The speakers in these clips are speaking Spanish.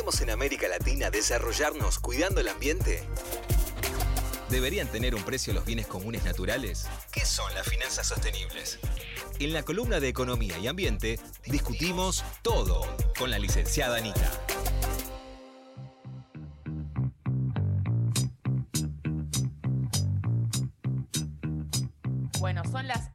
¿podemos en América Latina desarrollarnos cuidando el ambiente? ¿Deberían tener un precio los bienes comunes naturales? ¿Qué son las finanzas sostenibles? En la columna de Economía y Ambiente discutimos todo con la licenciada Anita. Bueno, son las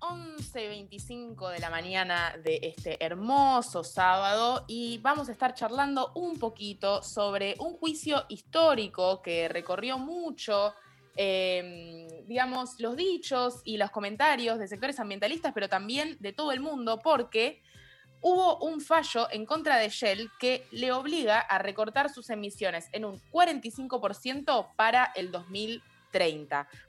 11.25 de la mañana de este hermoso sábado y vamos a estar charlando un poquito sobre un juicio histórico que recorrió mucho, em, digamos, los dichos y los comentarios de sectores ambientalistas, pero también de todo el mundo, porque hubo un fallo en contra de Shell que le obliga a recortar sus emisiones en un 45% para el 2020.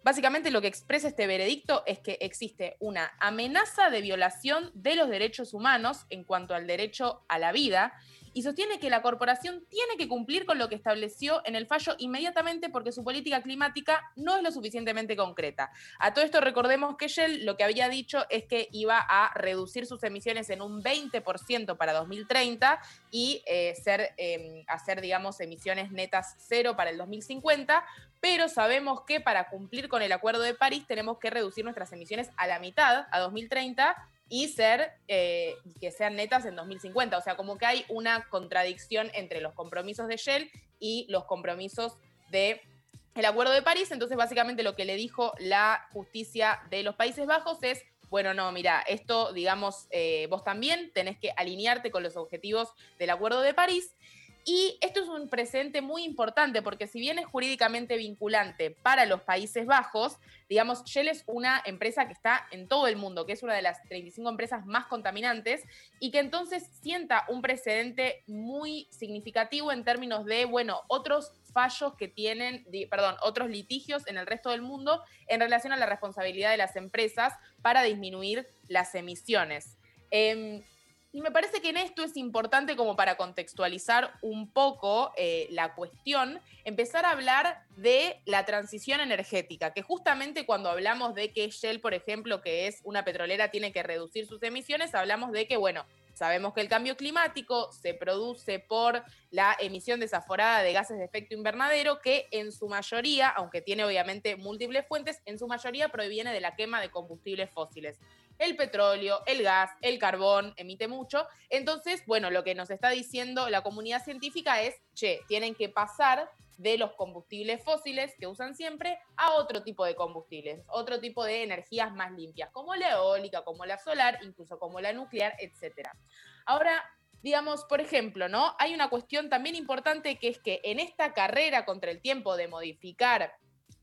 Básicamente lo que expresa este veredicto es que existe una amenaza de violación de los derechos humanos en cuanto al derecho a la vida y sostiene que la corporación tiene que cumplir con lo que estableció en el fallo inmediatamente porque su política climática no es lo suficientemente concreta. A todo esto recordemos que Shell lo que había dicho es que iba a reducir sus emisiones en un 20% para 2030 y eh, ser, em, hacer, digamos, emisiones netas cero para el 2050, pero sabemos que para cumplir con el Acuerdo de París tenemos que reducir nuestras emisiones a la mitad, a 2030, y ser eh, que sean netas en 2050. O sea, como que hay una contradicción entre los compromisos de Shell y los compromisos de el Acuerdo de París. Entonces, básicamente lo que le dijo la justicia de los Países Bajos es, bueno, no, mira, esto, digamos, eh, vos también tenés que alinearte con los objetivos del Acuerdo de París. Y esto es un presente muy importante porque si bien es jurídicamente vinculante para los Países Bajos, digamos, Shell es una empresa que está en todo el mundo, que es una de las 35 empresas más contaminantes y que entonces sienta un precedente muy significativo en términos de, bueno, otros fallos que tienen, perdón, otros litigios en el resto del mundo en relación a la responsabilidad de las empresas para disminuir las emisiones. Em, y me parece que en esto es importante como para contextualizar un poco eh, la cuestión, empezar a hablar de la transición energética, que justamente cuando hablamos de que Shell, por ejemplo, que es una petrolera, tiene que reducir sus emisiones, hablamos de que, bueno, Sabemos que el cambio climático se produce por la emisión desaforada de gases de efecto invernadero, que en su mayoría, aunque tiene obviamente múltiples fuentes, en su mayoría proviene de la quema de combustibles fósiles el petróleo, el gas, el carbón, emite mucho. Entonces, bueno, lo que nos está diciendo la comunidad científica es, che, tienen que pasar de los combustibles fósiles que usan siempre a otro tipo de combustibles, otro tipo de energías más limpias, como la eólica, como la solar, incluso como la nuclear, etc. Ahora, digamos, por ejemplo, ¿no? Hay una cuestión también importante que es que en esta carrera contra el tiempo de modificar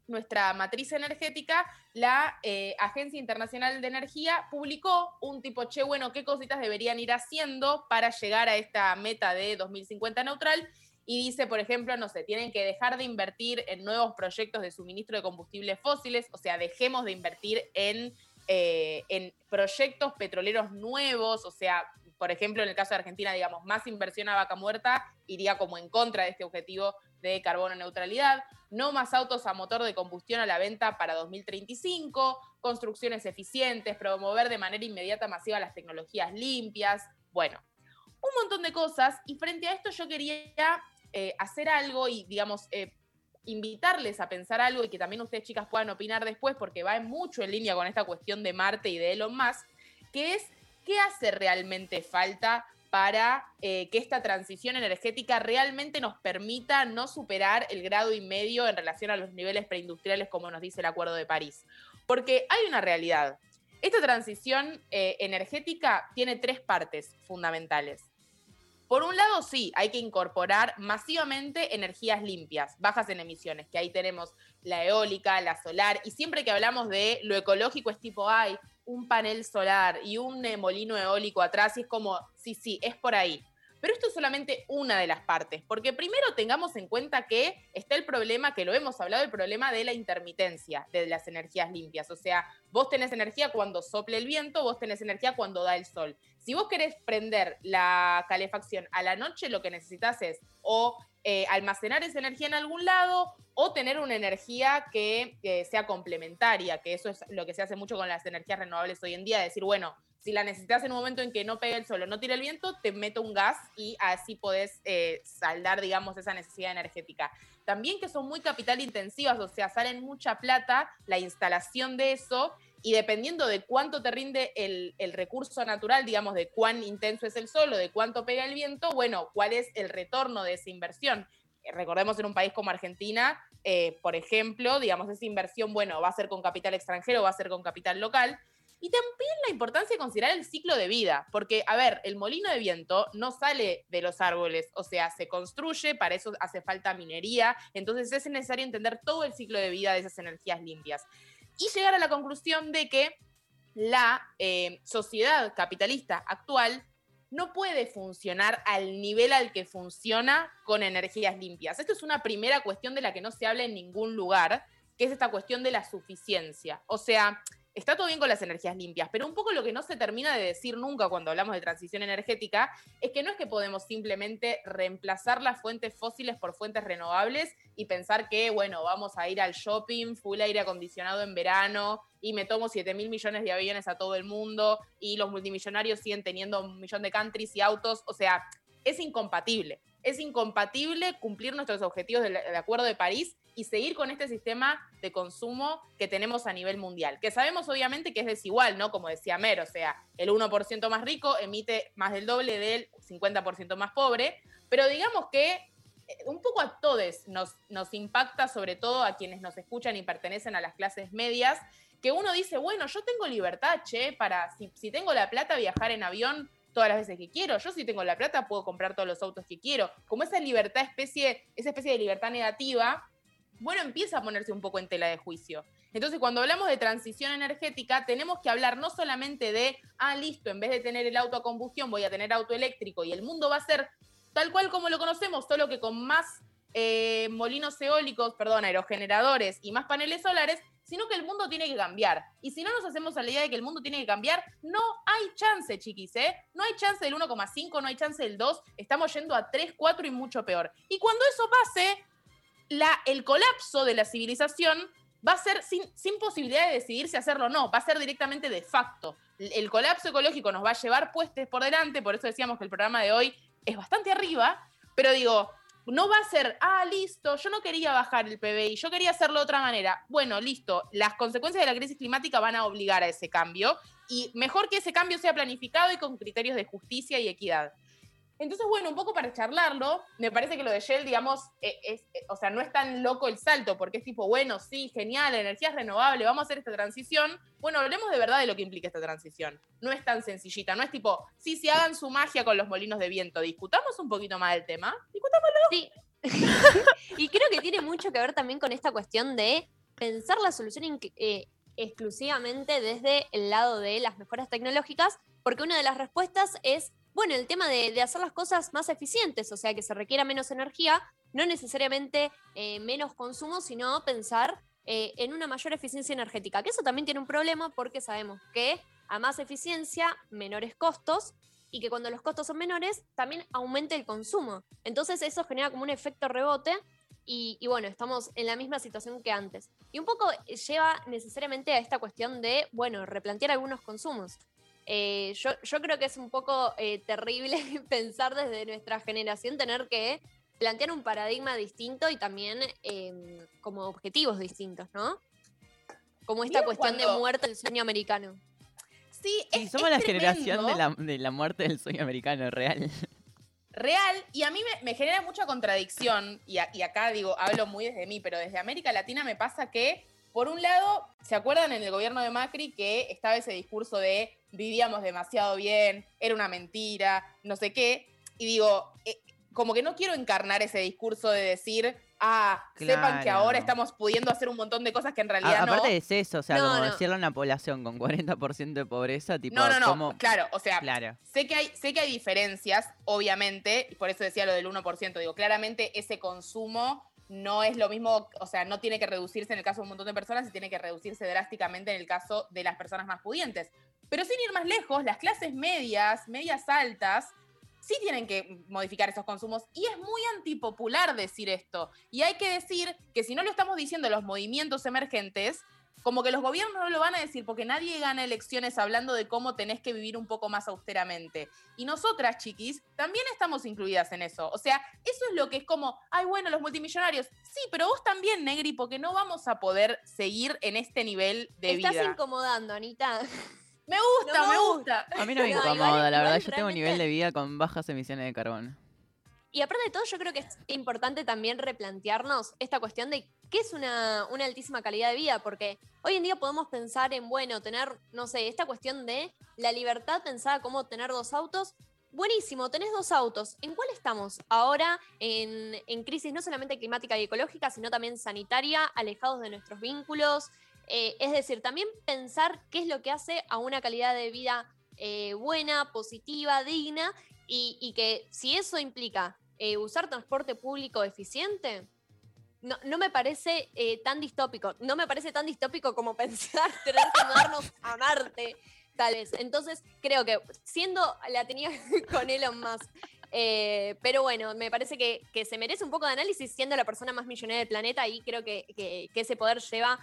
nuestra matriz energética, la eh, Agencia Internacional de Energía publicó un tipo, che, bueno, qué cositas deberían ir haciendo para llegar a esta meta de 2050 neutral. Y dice, por ejemplo, no sé, tienen que dejar de invertir en nuevos proyectos de suministro de combustibles fósiles, o sea, dejemos de invertir en, eh, en proyectos petroleros nuevos, o sea, por ejemplo, en el caso de Argentina, digamos, más inversión a vaca muerta iría como en contra de este objetivo de carbono neutralidad, no más autos a motor de combustión a la venta para 2035, construcciones eficientes, promover de manera inmediata masiva las tecnologías limpias, bueno, un montón de cosas. Y frente a esto yo quería eh, hacer algo y, digamos, eh, invitarles a pensar algo y que también ustedes chicas puedan opinar después porque va mucho en línea con esta cuestión de Marte y de Elon Musk, que es qué hace realmente falta para eh, que esta transición energética realmente nos permita no superar el grado y medio en relación a los niveles preindustriales como nos dice el Acuerdo de París. Porque hay una realidad. Esta transición eh, energética tiene tres partes fundamentales. Por un lado, sí, hay que incorporar masivamente energías limpias, bajas en emisiones, que ahí tenemos la eólica, la solar, y siempre que hablamos de lo ecológico es tipo, ay, un panel solar y un molino eólico atrás y es como, sí, sí, es por ahí. Pero esto es solamente una de las partes, porque primero tengamos en cuenta que está el problema, que lo hemos hablado, el problema de la intermitencia de las energías limpias. O sea, vos tenés energía cuando sople el viento, vos tenés energía cuando da el sol. Si vos querés prender la calefacción a la noche, lo que necesitas es o eh, almacenar esa energía en algún lado o tener una energía que sea complementaria, que eso es lo que se hace mucho con las energías renovables hoy en día, decir, bueno, si la necesitas en un momento en que no pega el sol o no tira el viento, te meto un gas y así podés eh, saldar, digamos, esa necesidad energética. También que son muy capital intensivas, o sea, salen mucha plata la instalación de eso y dependiendo de cuánto te rinde el, recurso natural, digamos, de cuán intenso es el sol o de cuánto pega el viento, bueno, cuál es el retorno de esa inversión. Eh, recordemos en un país como Argentina, eh, por ejemplo, digamos, esa inversión, bueno, va a ser con capital extranjero, va a ser con capital local. Y también la importancia de considerar el ciclo de vida, porque, a ver, el molino de viento no sale de los árboles, o sea, se construye, para eso hace falta minería, entonces es necesario entender todo el ciclo de vida de esas energías limpias y llegar a la conclusión de que la eh, sociedad capitalista actual no puede funcionar al nivel al que funciona con energías limpias. Esto es una primera cuestión de la que no se habla en ningún lugar, que es esta cuestión de la suficiencia. O sea, está todo bien con las energías limpias, pero un poco lo que no se termina de decir nunca cuando hablamos de transición energética es que no es que podemos simplemente reemplazar las fuentes fósiles por fuentes renovables y pensar que, bueno, vamos a ir al shopping, full aire acondicionado en verano y me tomo 7 mil millones de aviones a todo el mundo y los multimillonarios siguen teniendo un millón de countries y autos. O sea, es incompatible. Es incompatible cumplir nuestros objetivos del, Acuerdo de París y seguir con este sistema de consumo que tenemos a nivel mundial, que sabemos obviamente que es desigual, ¿no? Como decía Mer, o sea, el 1% más rico emite más del doble del 50% más pobre, pero digamos que eh, un poco a todos nos, nos impacta, sobre todo a quienes nos escuchan y pertenecen a las clases medias, que uno dice, bueno, yo tengo libertad, che, para, si, si tengo la plata, viajar en avión todas las veces que quiero. Yo si tengo la plata puedo comprar todos los autos que quiero. Como esa libertad especie, esa especie de libertad negativa bueno, empieza a ponerse un poco en tela de juicio. Entonces, cuando hablamos de transición energética, tenemos que hablar no solamente de, ah, listo, en vez de tener el auto a combustión, voy a tener auto eléctrico y el mundo va a ser tal cual como lo conocemos, solo que con más eh, molinos eólicos, perdón, aerogeneradores y más paneles solares, sino que el mundo tiene que cambiar. Y si no nos hacemos a la idea de que el mundo tiene que cambiar, no hay chance, chiquis, ¿eh? No hay chance del 1,5, no hay chance del 2, estamos yendo a 3, 4 y mucho peor. Y cuando eso pase, el colapso de la civilización va a ser sin, sin, posibilidad de decidir si hacerlo o no, va a ser directamente de facto. El colapso ecológico nos va a llevar puestos por delante, por eso decíamos que el programa de hoy es bastante arriba, pero digo, no va a ser, ah, listo, yo no quería bajar el PBI, yo quería hacerlo de otra manera. Bueno, listo, las consecuencias de la crisis climática van a obligar a ese cambio y mejor que ese cambio sea planificado y con criterios de justicia y equidad. Entonces, bueno, un poco para charlarlo, me parece que lo de Shell, digamos, e, es, e, o sea, no es tan loco el salto, porque es tipo, bueno, sí, genial, energía es renovable, vamos a hacer esta transición. Bueno, hablemos de verdad de lo que implica esta transición. No es tan sencillita, no es tipo, sí, sí, hagan su magia con los molinos de viento. Discutamos un poquito más del tema. Discutámoslo. Sí. y creo que tiene mucho que ver también con esta cuestión de pensar la solución eh, exclusivamente desde el lado de las mejoras tecnológicas, porque una de las respuestas es bueno, el tema de, hacer las cosas más eficientes, o sea, que se requiera menos energía, no necesariamente eh, menos consumo, sino pensar eh, en una mayor eficiencia energética, que eso también tiene un problema porque sabemos que a más eficiencia, menores costos, y que cuando los costos son menores, también aumenta el consumo. Entonces eso genera como un efecto rebote y, y, bueno, estamos en la misma situación que antes. Y un poco lleva necesariamente a esta cuestión de, bueno, replantear algunos consumos. Eh, yo, yo, creo que es un poco eh, terrible pensar desde nuestra generación tener que plantear un paradigma distinto y también em, como objetivos distintos, ¿no? Como esta cuestión de muerte del sueño americano. Sí, es, somos la generación de la, de la, muerte del sueño americano, real. Real, y a mí me, genera mucha contradicción, y, y acá digo, hablo muy desde mí, pero desde América Latina me pasa que por un lado, ¿se acuerdan en el gobierno de Macri que estaba ese discurso de vivíamos demasiado bien, era una mentira, no sé qué? Y digo, eh, como que no quiero encarnar ese discurso de decir, ah, sepan que ahora estamos pudiendo hacer un montón de cosas que en realidad no. Aparte es eso, o sea, como decirle a una población con 40% de pobreza, tipo, No, no, no, claro, o sea, Sé, que hay, sé que hay diferencias, obviamente, y por eso decía lo del 1%, digo, claramente ese consumo no es lo mismo, o sea, no tiene que reducirse en el caso de un montón de personas y tiene que reducirse drásticamente en el caso de las personas más pudientes. Pero sin ir más lejos, las clases medias, medias altas, sí tienen que modificar esos consumos y es muy antipopular decir esto. Y hay que decir que si no lo estamos diciendo los movimientos emergentes, como que los gobiernos no lo van a decir porque nadie gana elecciones hablando de cómo tenés que vivir un poco más austeramente. Y nosotras, chiquis, también estamos incluidas en eso. O sea, eso es lo que es como, ay, bueno, los multimillonarios. Sí, pero vos también, Negri, porque no vamos a poder seguir en este nivel de vida. Estás incomodando, Anita. Me gusta, me gusta. A mí no me incomoda, la verdad. Yo tengo un nivel de vida con bajas emisiones de carbono. Y aparte de todo, yo creo que es importante también replantearnos esta cuestión de qué es una, altísima calidad de vida, porque hoy en día podemos pensar en, bueno, tener, no sé, esta cuestión de la libertad pensada como tener dos autos. Buenísimo, tenés dos autos. ¿En cuál estamos? Ahora en, crisis no solamente climática y ecológica, sino también sanitaria, alejados de nuestros vínculos. Eh, es decir, también pensar qué es lo que hace a una calidad de vida eh, buena, positiva, digna, y, que si eso implica eh, usar transporte público eficiente, no, no me parece eh, tan distópico. No me parece tan distópico como pensar tener que mudarnos a Marte, tal vez. Entonces, creo que siendo la tenía con Elon Musk. Eh, pero bueno, me parece que, se merece un poco de análisis siendo la persona más millonaria del planeta y creo que, ese poder lleva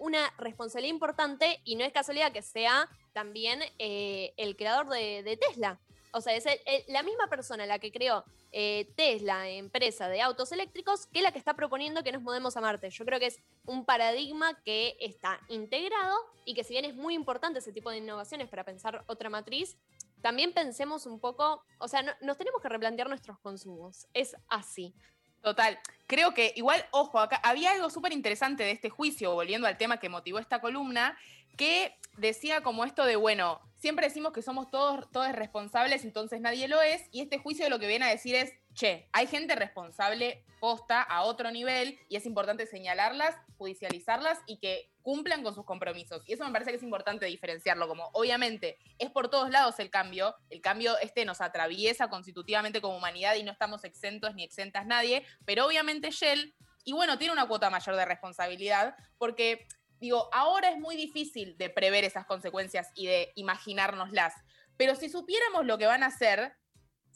una responsabilidad importante y no es casualidad que sea también el creador de Tesla. O sea, es la misma persona la que creó eh, Tesla, empresa de autos eléctricos, que la que está proponiendo que nos mudemos a Marte. Yo creo que es un paradigma que está integrado y que si bien es muy importante ese tipo de innovaciones para pensar otra matriz, también pensemos un poco, o sea, nos tenemos que replantear nuestros consumos. Es así. Total. Creo que igual, ojo, acá había algo súper interesante de este juicio, volviendo al tema que motivó esta columna, que decía como esto de, bueno, siempre decimos que somos todos, todos responsables, entonces nadie lo es, y este juicio lo que viene a decir es, che, hay gente responsable posta a otro nivel y es importante señalarlas, judicializarlas y que cumplan con sus compromisos. Y eso me parece que es importante diferenciarlo, como obviamente es por todos lados el cambio, el cambio este nos atraviesa constitutivamente como humanidad y no estamos exentos ni exentas nadie, pero obviamente Shell, y bueno, tiene una cuota mayor de responsabilidad porque digo, ahora es muy difícil de prever esas consecuencias y de imaginárnoslas, pero si supiéramos lo que van a hacer,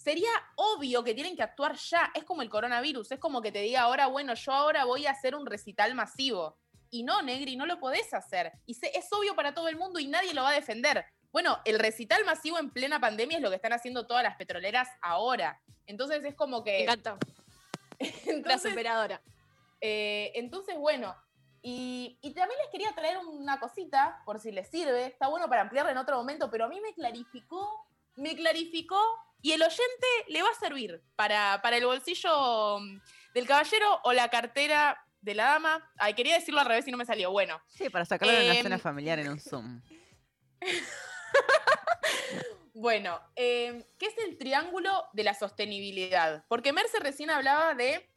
sería obvio que tienen que actuar ya. Es como el coronavirus, es como que te diga ahora, bueno, yo ahora voy a hacer un recital masivo. Y no, Negri, no lo podés hacer. Y es obvio para todo el mundo y nadie lo va a defender. Bueno, el recital masivo en plena pandemia es lo que están haciendo todas las petroleras ahora. Entonces es como que... Me encanta. la superadora. Eh, entonces, bueno, y, también les quería traer una cosita, por si les sirve, está bueno para ampliarla en otro momento, pero a mí me clarificó, me clarificó, y el oyente le va a servir para, para el bolsillo del caballero o la cartera de la dama. Ay, quería decirlo al revés y no me salió. Bueno. Sí, para sacarlo de una cena em, familiar en un Zoom. bueno, em, ¿qué es el triángulo de la sostenibilidad? Porque Merce recién hablaba de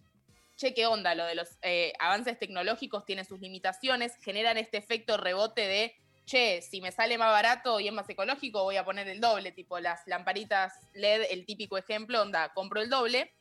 che, qué onda, lo de los eh, avances tecnológicos tiene sus limitaciones, generan este efecto rebote de, che, si me sale más barato y es más ecológico, voy a poner el doble, tipo las lamparitas LED, el típico ejemplo, onda, compro el doble.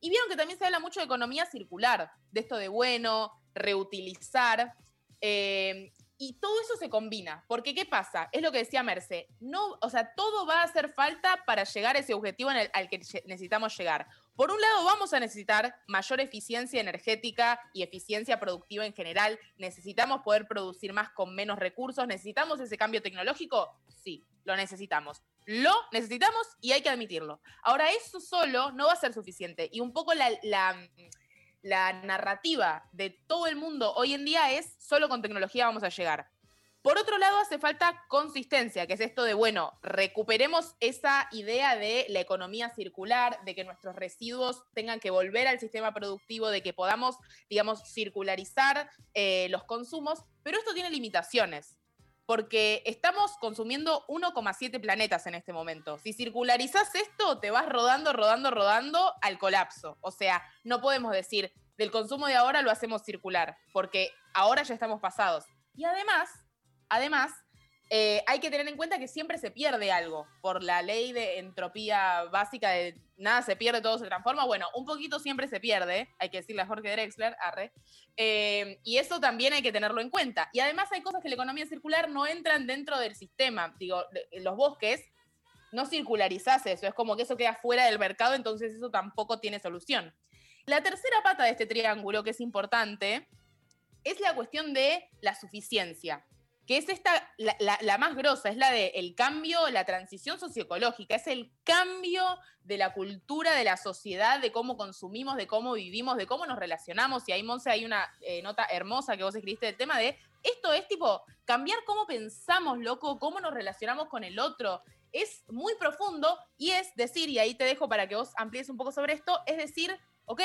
Y vieron que también se habla mucho de economía circular, de esto de bueno, reutilizar. Eh, y todo eso se combina, porque ¿qué pasa? Es lo que decía Merce, no, o sea, todo va a hacer falta para llegar a ese objetivo al que necesitamos llegar. Por un lado, vamos a necesitar mayor eficiencia energética y eficiencia productiva en general. Necesitamos poder producir más con menos recursos. ¿Necesitamos ese cambio tecnológico? Sí, lo necesitamos. Lo necesitamos y hay que admitirlo. Ahora, eso solo no va a ser suficiente. Y un poco la, la narrativa de todo el mundo hoy en día es solo con tecnología vamos a llegar. Por otro lado, hace falta consistencia, que es esto de, bueno, recuperemos esa idea de la economía circular, de que nuestros residuos tengan que volver al sistema productivo, de que podamos, digamos, circularizar eh, los consumos, pero esto tiene limitaciones porque estamos consumiendo 1,7 planetas en este momento. Si circularizas esto, te vas rodando, rodando, rodando al colapso. O sea, no podemos decir, del consumo de ahora lo hacemos circular, porque ahora ya estamos pasados. Y además, además, eh, hay que tener en cuenta que siempre se pierde algo por la ley de entropía básica de nada se pierde, todo se transforma. Bueno, un poquito siempre se pierde, hay que decirle a Jorge Drexler, arre. Eh, y eso también hay que tenerlo en cuenta. Y además hay cosas que la economía circular no entran dentro del sistema. Digo, los bosques no circularizás eso, es como que eso queda fuera del mercado, entonces eso tampoco tiene solución. La tercera pata de este triángulo, que es importante, es la cuestión de la suficiencia que es esta, la, más grosa, es la del el cambio, la transición socioecológica, es el cambio de la cultura, de la sociedad, de cómo consumimos, de cómo vivimos, de cómo nos relacionamos. Y ahí, Monse, hay una eh, nota hermosa que vos escribiste del tema de esto es tipo cambiar cómo pensamos, loco, cómo nos relacionamos con el otro. Es muy profundo y es decir, y ahí te dejo para que vos amplíes un poco sobre esto, es decir, ok,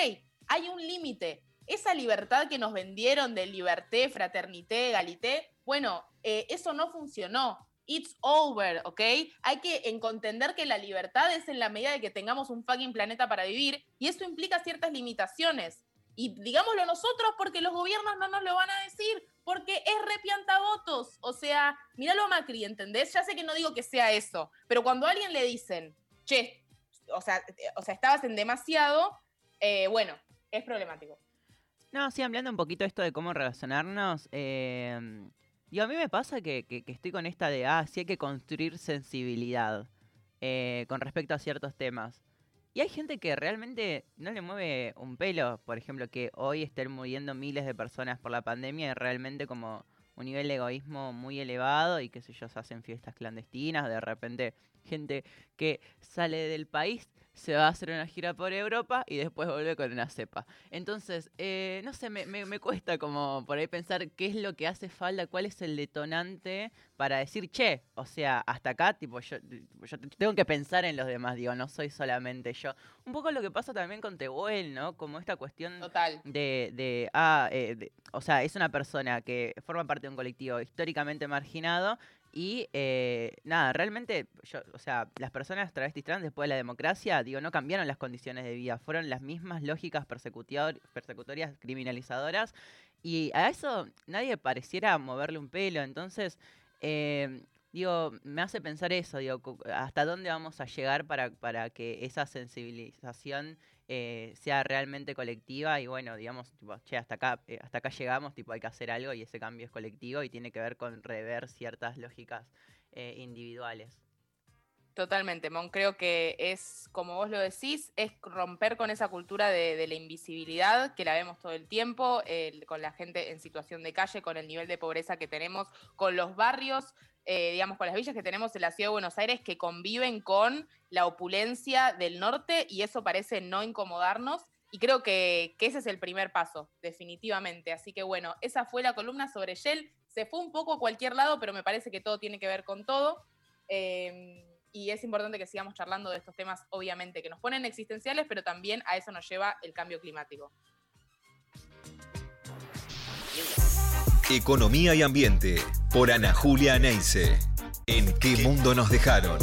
hay un límite. Esa libertad que nos vendieron de liberté, fraternité, galité, bueno, eh, eso no funcionó. It's over, ¿ok? Hay que entender que la libertad es en la medida de que tengamos un fucking planeta para vivir y eso implica ciertas limitaciones. Y digámoslo nosotros porque los gobiernos no nos lo van a decir, porque es votos. O sea, míralo a Macri, ¿entendés? Ya sé que no digo que sea eso, pero cuando a alguien le dicen, che, o sea, o sea estabas en demasiado, eh, bueno, es problemático. No, sí, hablando un poquito esto de cómo relacionarnos, eh, a mí me pasa que, estoy con esta de, ah, sí hay que construir sensibilidad eh, con respecto a ciertos temas. Y hay gente que realmente no le mueve un pelo, por ejemplo, que hoy estén muriendo miles de personas por la pandemia y realmente como un nivel de egoísmo muy elevado y que sé yo, se hacen fiestas clandestinas, de repente gente que sale del país se va a hacer una gira por Europa y después vuelve con una cepa. Entonces, eh, no sé, me, me, cuesta como por ahí pensar qué es lo que hace falta, cuál es el detonante para decir, che, o sea, hasta acá, tipo, yo, yo tengo que pensar en los demás, digo, no soy solamente yo. Un poco lo que pasa también con Tehuel, ¿no? Como esta cuestión Total. de, de ah, eh, o sea, es una persona que forma parte de un colectivo históricamente marginado y eh, nada, realmente, yo, o sea, las personas travestis trans después de la democracia, digo, no cambiaron las condiciones de vida, fueron las mismas lógicas persecutorias, criminalizadoras, y a eso nadie pareciera moverle un pelo, entonces, eh, digo, me hace pensar eso, digo, hasta dónde vamos a llegar para, para que esa sensibilización eh, sea realmente colectiva y bueno, digamos, tipo, che, hasta acá, eh, hasta acá llegamos, tipo, hay que hacer algo y ese cambio es colectivo y tiene que ver con rever ciertas lógicas eh, individuales. Totalmente, Mon. Creo que es, como vos lo decís, es romper con esa cultura de, la invisibilidad que la vemos todo el tiempo, con la gente en situación de calle, con el nivel de pobreza que tenemos, con los barrios, eh, digamos, con las villas que tenemos en la ciudad de Buenos Aires que conviven con la opulencia del norte y eso parece no incomodarnos. Y creo que, ese es el primer paso, definitivamente. Así que bueno, esa fue la columna sobre Shell. Se fue un poco a cualquier lado, pero me parece que todo tiene que ver con todo. Eh, y es importante que sigamos charlando de estos temas, obviamente, que nos ponen existenciales, pero también a eso nos lleva el cambio climático. Economía y Ambiente, por Ana Julia Neise. ¿En qué mundo nos dejaron?